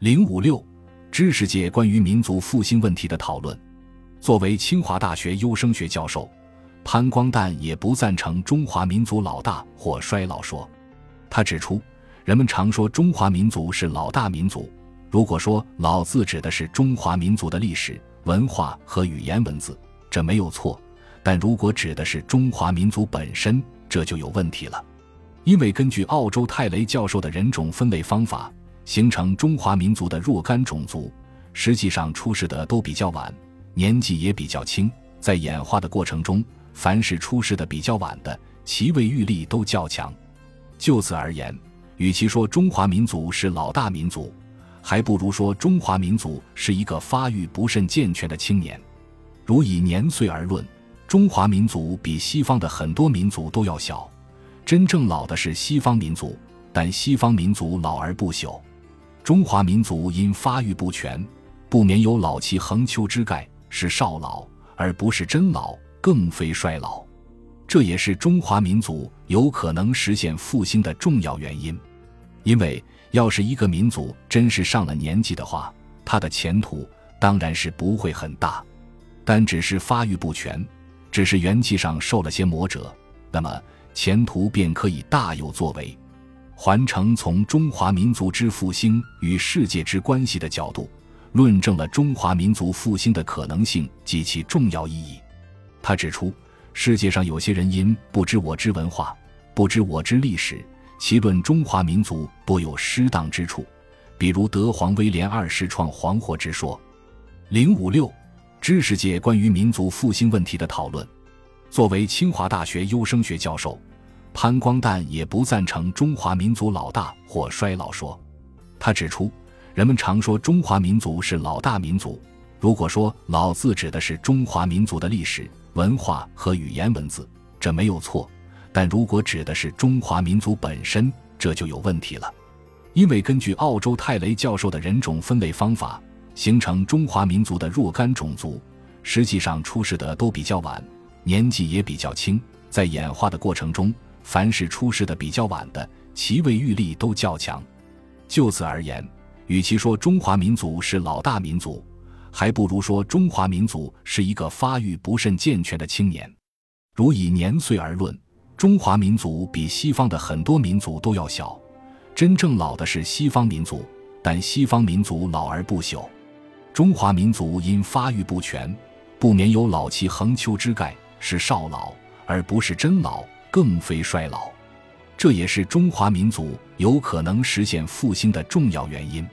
零五六，知识界关于民族复兴问题的讨论。作为清华大学优生学教授，潘光旦也不赞成中华民族老大或衰老说。他指出，人们常说中华民族是老大民族，如果说“老”字指的是中华民族的历史、文化和语言文字，这没有错；但如果指的是中华民族本身，这就有问题了。因为根据澳洲泰雷教授的人种分类方法。形成中华民族的若干种族，实际上出世的都比较晚，年纪也比较轻。在演化的过程中，凡是出世的比较晚的，其位育力都较强。就此而言，与其说中华民族是老大民族，还不如说中华民族是一个发育不甚健全的青年。如以年岁而论，中华民族比西方的很多民族都要小。真正老的是西方民族，但西方民族老而不朽。中华民族因发育不全，不免有老气横秋之概，是少老而不是真老，更非衰老。这也是中华民族有可能实现复兴的重要原因。因为要是一个民族真是上了年纪的话，他的前途当然是不会很大。但只是发育不全，只是元气上受了些磨折，那么前途便可以大有作为。环城从中华民族之复兴与世界之关系的角度，论证了中华民族复兴的可能性及其重要意义。他指出，世界上有些人因不知我之文化，不知我之历史，其论中华民族多有失当之处，比如德皇威廉二世创黄祸之说。零五六，知识界关于民族复兴问题的讨论。作为清华大学优生学教授。潘光旦也不赞成中华民族老大或衰老说。他指出，人们常说中华民族是老大民族，如果说“老”字指的是中华民族的历史、文化和语言文字，这没有错；但如果指的是中华民族本身，这就有问题了。因为根据澳洲泰雷教授的人种分类方法，形成中华民族的若干种族，实际上出世的都比较晚，年纪也比较轻，在演化的过程中。凡是出世的比较晚的，其位育力都较强。就此而言，与其说中华民族是老大民族，还不如说中华民族是一个发育不甚健全的青年。如以年岁而论，中华民族比西方的很多民族都要小。真正老的是西方民族，但西方民族老而不朽。中华民族因发育不全，不免有老气横秋之概，是少老而不是真老。更非衰老，这也是中华民族有可能实现复兴的重要原因。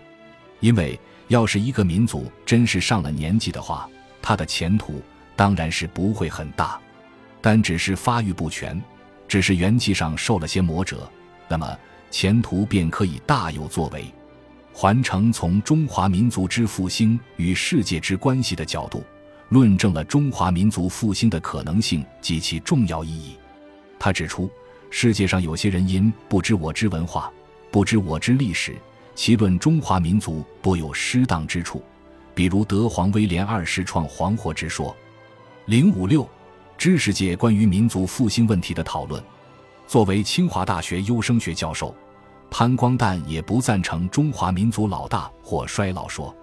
因为要是一个民族真是上了年纪的话，他的前途当然是不会很大。但只是发育不全，只是元气上受了些磨折，那么前途便可以大有作为。环城从中华民族之复兴与世界之关系的角度，论证了中华民族复兴的可能性及其重要意义。他指出，世界上有些人因不知我之文化，不知我之历史，其论中华民族多有失当之处，比如德皇威廉二世创黄祸之说。零五六，知识界关于民族复兴问题的讨论。作为清华大学优生学教授，潘光旦也不赞成中华民族老大或衰老说。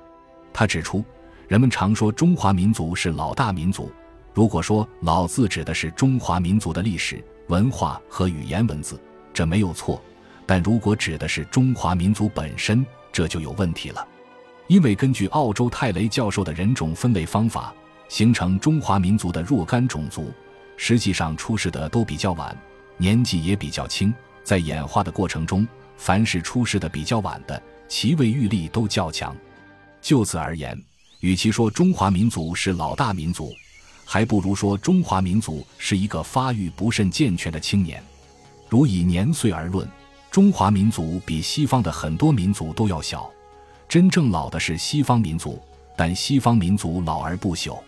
他指出，人们常说中华民族是老大民族，如果说“老”字指的是中华民族的历史。文化和语言文字，这没有错；但如果指的是中华民族本身，这就有问题了。因为根据澳洲泰雷教授的人种分类方法，形成中华民族的若干种族，实际上出世的都比较晚，年纪也比较轻。在演化的过程中，凡是出世的比较晚的，其位育力都较强。就此而言，与其说中华民族是老大民族，还不如说中华民族是一个发育不甚健全的青年。如以年岁而论，中华民族比西方的很多民族都要小。真正老的是西方民族，但西方民族老而不朽。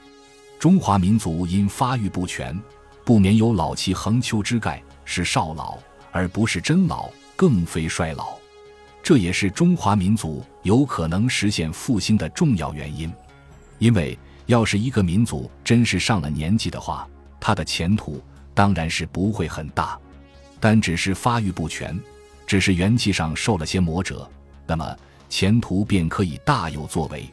中华民族因发育不全，不免有老气横秋之概，是少老而不是真老，更非衰老。这也是中华民族有可能实现复兴的重要原因，因为。要是一个民族真是上了年纪的话，他的前途当然是不会很大。但只是发育不全，只是元气上受了些磨折，那么前途便可以大有作为。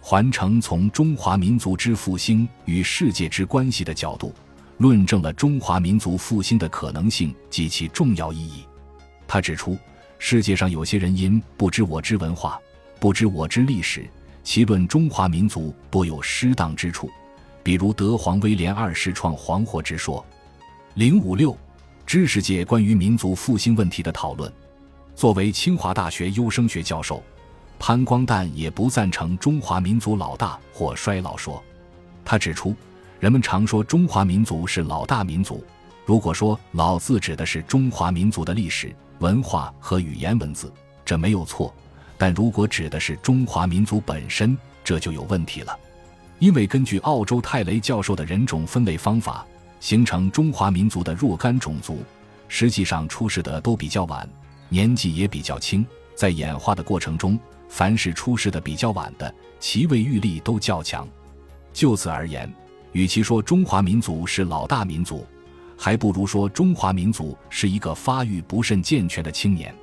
环城从中华民族之复兴与世界之关系的角度，论证了中华民族复兴的可能性及其重要意义。他指出，世界上有些人因不知我之文化，不知我之历史，其论中华民族多有失当之处，比如德皇威廉二世创黄祸之说。零五六，知识界关于民族复兴问题的讨论。作为清华大学优生学教授，潘光旦也不赞成中华民族老大或衰老说。他指出，人们常说中华民族是老大民族，如果说“老”字指的是中华民族的历史。文化和语言文字，这没有错，但如果指的是中华民族本身，这就有问题了。因为根据澳洲泰雷教授的人种分类方法，形成中华民族的若干种族，实际上出世的都比较晚，年纪也比较轻，在演化的过程中，凡是出世的比较晚的，其位育力都较强。就此而言，与其说中华民族是老大民族，还不如说中华民族是一个发育不甚健全的青年。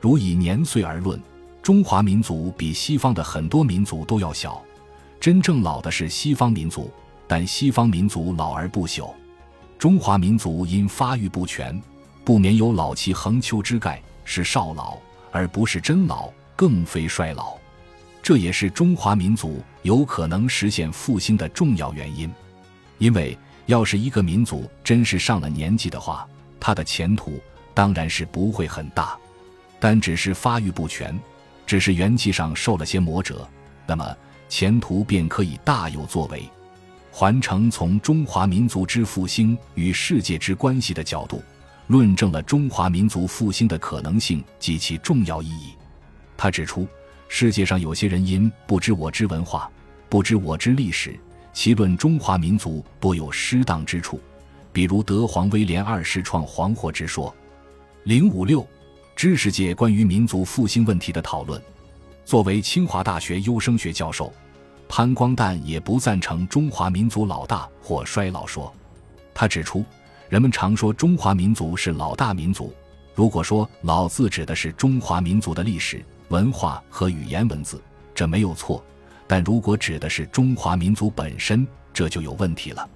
如以年岁而论，中华民族比西方的很多民族都要小。真正老的是西方民族，但西方民族老而不朽。中华民族因发育不全，不免有老气横秋之概，是少老而不是真老，更非衰老。这也是中华民族有可能实现复兴的重要原因，因为。要是一个民族真是上了年纪的话，他的前途当然是不会很大。但只是发育不全，只是元气上受了些磨折，那么前途便可以大有作为。环城从中华民族之复兴与世界之关系的角度，论证了中华民族复兴的可能性及其重要意义。他指出，世界上有些人因不知我之文化，不知我之历史。其论中华民族多有失当之处，比如德皇威廉二世创黄祸之说。零五六，知识界关于民族复兴问题的讨论。作为清华大学优生学教授，潘光旦也不赞成中华民族老大或衰老说。他指出，人们常说中华民族是老大民族，如果说“老”字指的是中华民族的历史、文化和语言文字，这没有错。但如果指的是中华民族本身，这就有问题了。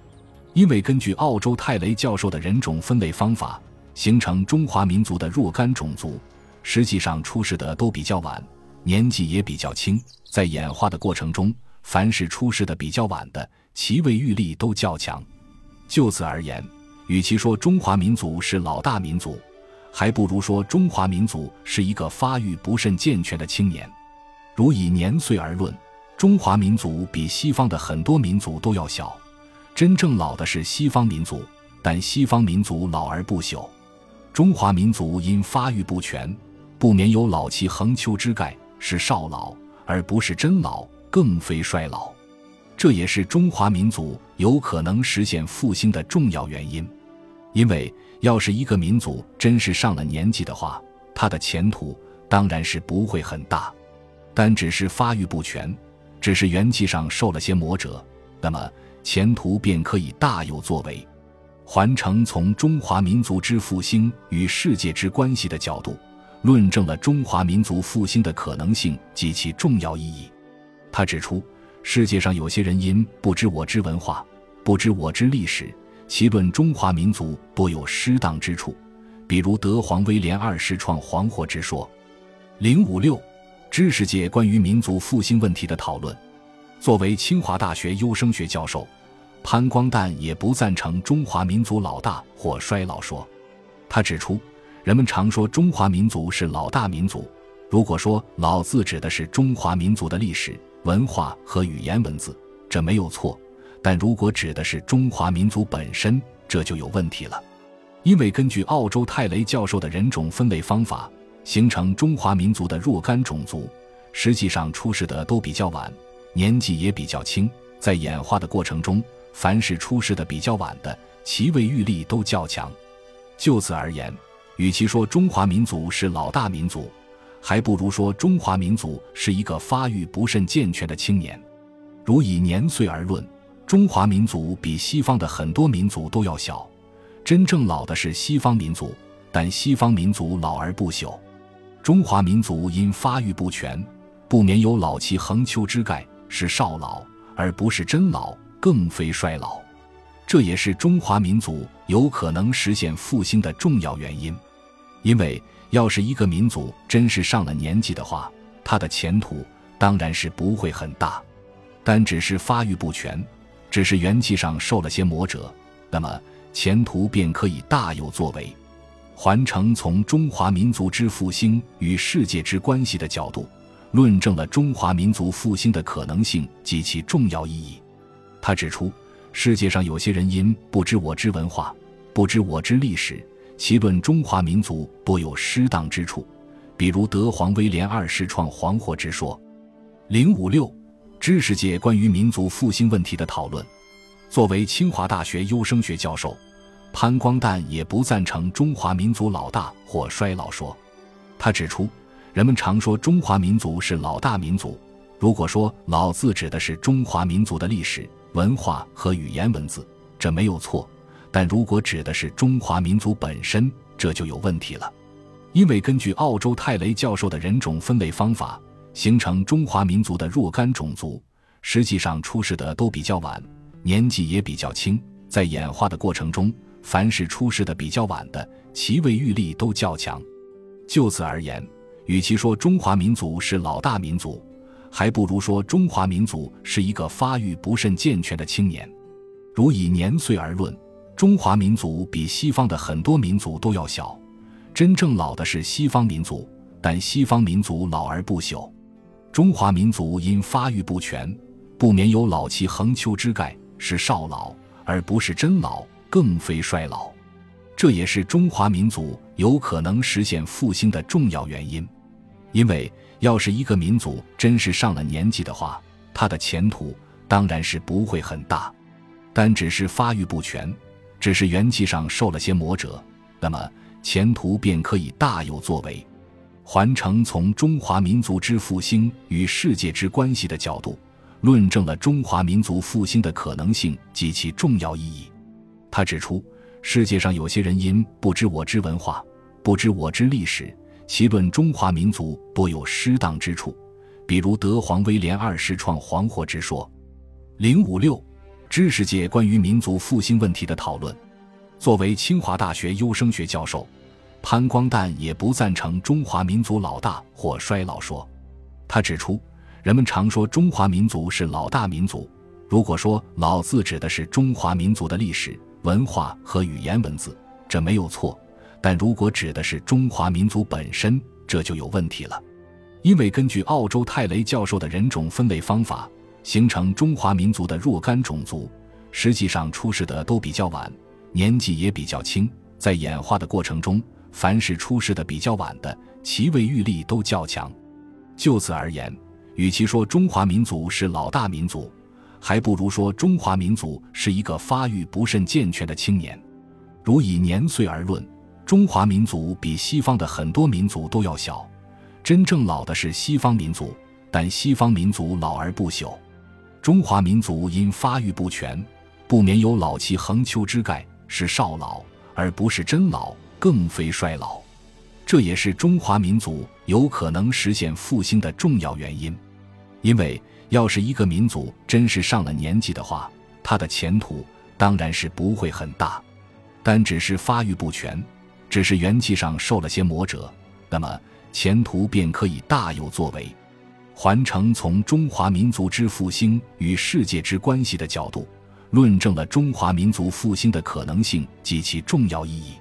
因为根据澳洲泰雷教授的人种分类方法，形成中华民族的若干种族，实际上出世的都比较晚，年纪也比较轻，在演化的过程中，凡是出世的比较晚的，其位育力都较强。就此而言，与其说中华民族是老大民族，还不如说中华民族是一个发育不甚健全的青年。如以年岁而论。中华民族比西方的很多民族都要小，真正老的是西方民族，但西方民族老而不朽。中华民族因发育不全，不免有老气横秋之概，是少老而不是真老，更非衰老。这也是中华民族有可能实现复兴的重要原因。因为要是一个民族真是上了年纪的话，他的前途当然是不会很大，但只是发育不全。只是元气上受了些磨折，那么前途便可以大有作为。环城从中华民族之复兴与世界之关系的角度，论证了中华民族复兴的可能性及其重要意义。他指出，世界上有些人因不知我之文化，不知我之历史，其论中华民族多有失当之处，比如德皇威廉二世创黄祸之说。零五六。知识界关于民族复兴问题的讨论。作为清华大学优生学教授，潘光旦也不赞成中华民族老大或衰老说。他指出，人们常说中华民族是老大民族，如果说“老”字指的是中华民族的历史、文化和语言文字，这没有错。但如果指的是中华民族本身，这就有问题了。因为根据澳洲泰雷教授的人种分类方法。形成中华民族的若干种族，实际上出世的都比较晚，年纪也比较轻，在演化的过程中，凡是出世的比较晚的，其位育力都较强。就此而言，与其说中华民族是老大民族，还不如说中华民族是一个发育不甚健全的青年。如以年岁而论，中华民族比西方的很多民族都要小，真正老的是西方民族，但西方民族老而不朽。中华民族因发育不全，不免有老气横秋之概，是少老而不是真老，更非衰老。这也是中华民族有可能实现复兴的重要原因。因为要是一个民族真是上了年纪的话，他的前途当然是不会很大。但只是发育不全，只是元气上受了些磨折，那么前途便可以大有作为。环城从中华民族之复兴与世界之关系的角度，论证了中华民族复兴的可能性及其重要意义。他指出，世界上有些人因不知我之文化，不知我之历史，其论中华民族多有失当之处，比如德皇威廉二世创黄祸之说。零五六，知识界关于民族复兴问题的讨论。作为清华大学优生学教授。潘光旦也不赞成中华民族老大或衰老说。他指出，人们常说中华民族是老大民族，如果说“老”字指的是中华民族的历史文化和语言文字，这没有错；但如果指的是中华民族本身，这就有问题了。因为根据澳洲泰雷教授的人种分类方法，形成中华民族的若干种族，实际上出世的都比较晚，年纪也比较轻，在演化的过程中。凡是出世的比较晚的，其位育力都较强。就此而言，与其说中华民族是老大民族，还不如说中华民族是一个发育不甚健全的青年。如以年岁而论，中华民族比西方的很多民族都要小。真正老的是西方民族，但西方民族老而不朽。中华民族因发育不全，不免有老气横秋之概，是少老而不是真老。更非衰老，这也是中华民族有可能实现复兴的重要原因。因为要是一个民族真是上了年纪的话，他的前途当然是不会很大。但只是发育不全，只是元气上受了些磨折，那么前途便可以大有作为。环城从中华民族之复兴与世界之关系的角度，论证了中华民族复兴的可能性及其重要意义。他指出，世界上有些人因不知我之文化，不知我之历史，其论中华民族多有失当之处，比如德皇威廉二世创黄祸之说。零五六，知识界关于民族复兴问题的讨论。作为清华大学优生学教授，潘光旦也不赞成中华民族老大或衰老说。他指出，人们常说中华民族是老大民族，如果说“老”字指的是中华民族的历史。文化和语言文字，这没有错；但如果指的是中华民族本身，这就有问题了。因为根据澳洲泰雷教授的人种分类方法，形成中华民族的若干种族，实际上出世的都比较晚，年纪也比较轻，在演化的过程中，凡是出世的比较晚的，其位育力都较强。就此而言，与其说中华民族是老大民族，还不如说中华民族是一个发育不甚健全的青年。如以年岁而论，中华民族比西方的很多民族都要小。真正老的是西方民族，但西方民族老而不朽。中华民族因发育不全，不免有老气横秋之概，是少老而不是真老，更非衰老。这也是中华民族有可能实现复兴的重要原因，因为。要是一个民族真是上了年纪的话，他的前途当然是不会很大。但只是发育不全，只是元气上受了些磨折，那么前途便可以大有作为。环城从中华民族之复兴与世界之关系的角度，论证了中华民族复兴的可能性及其重要意义。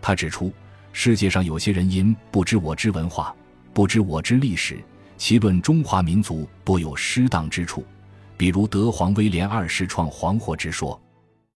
他指出，世界上有些人因不知我之文化，不知我之历史。其论中华民族多有失当之处，比如德皇威廉二世创黄祸之说。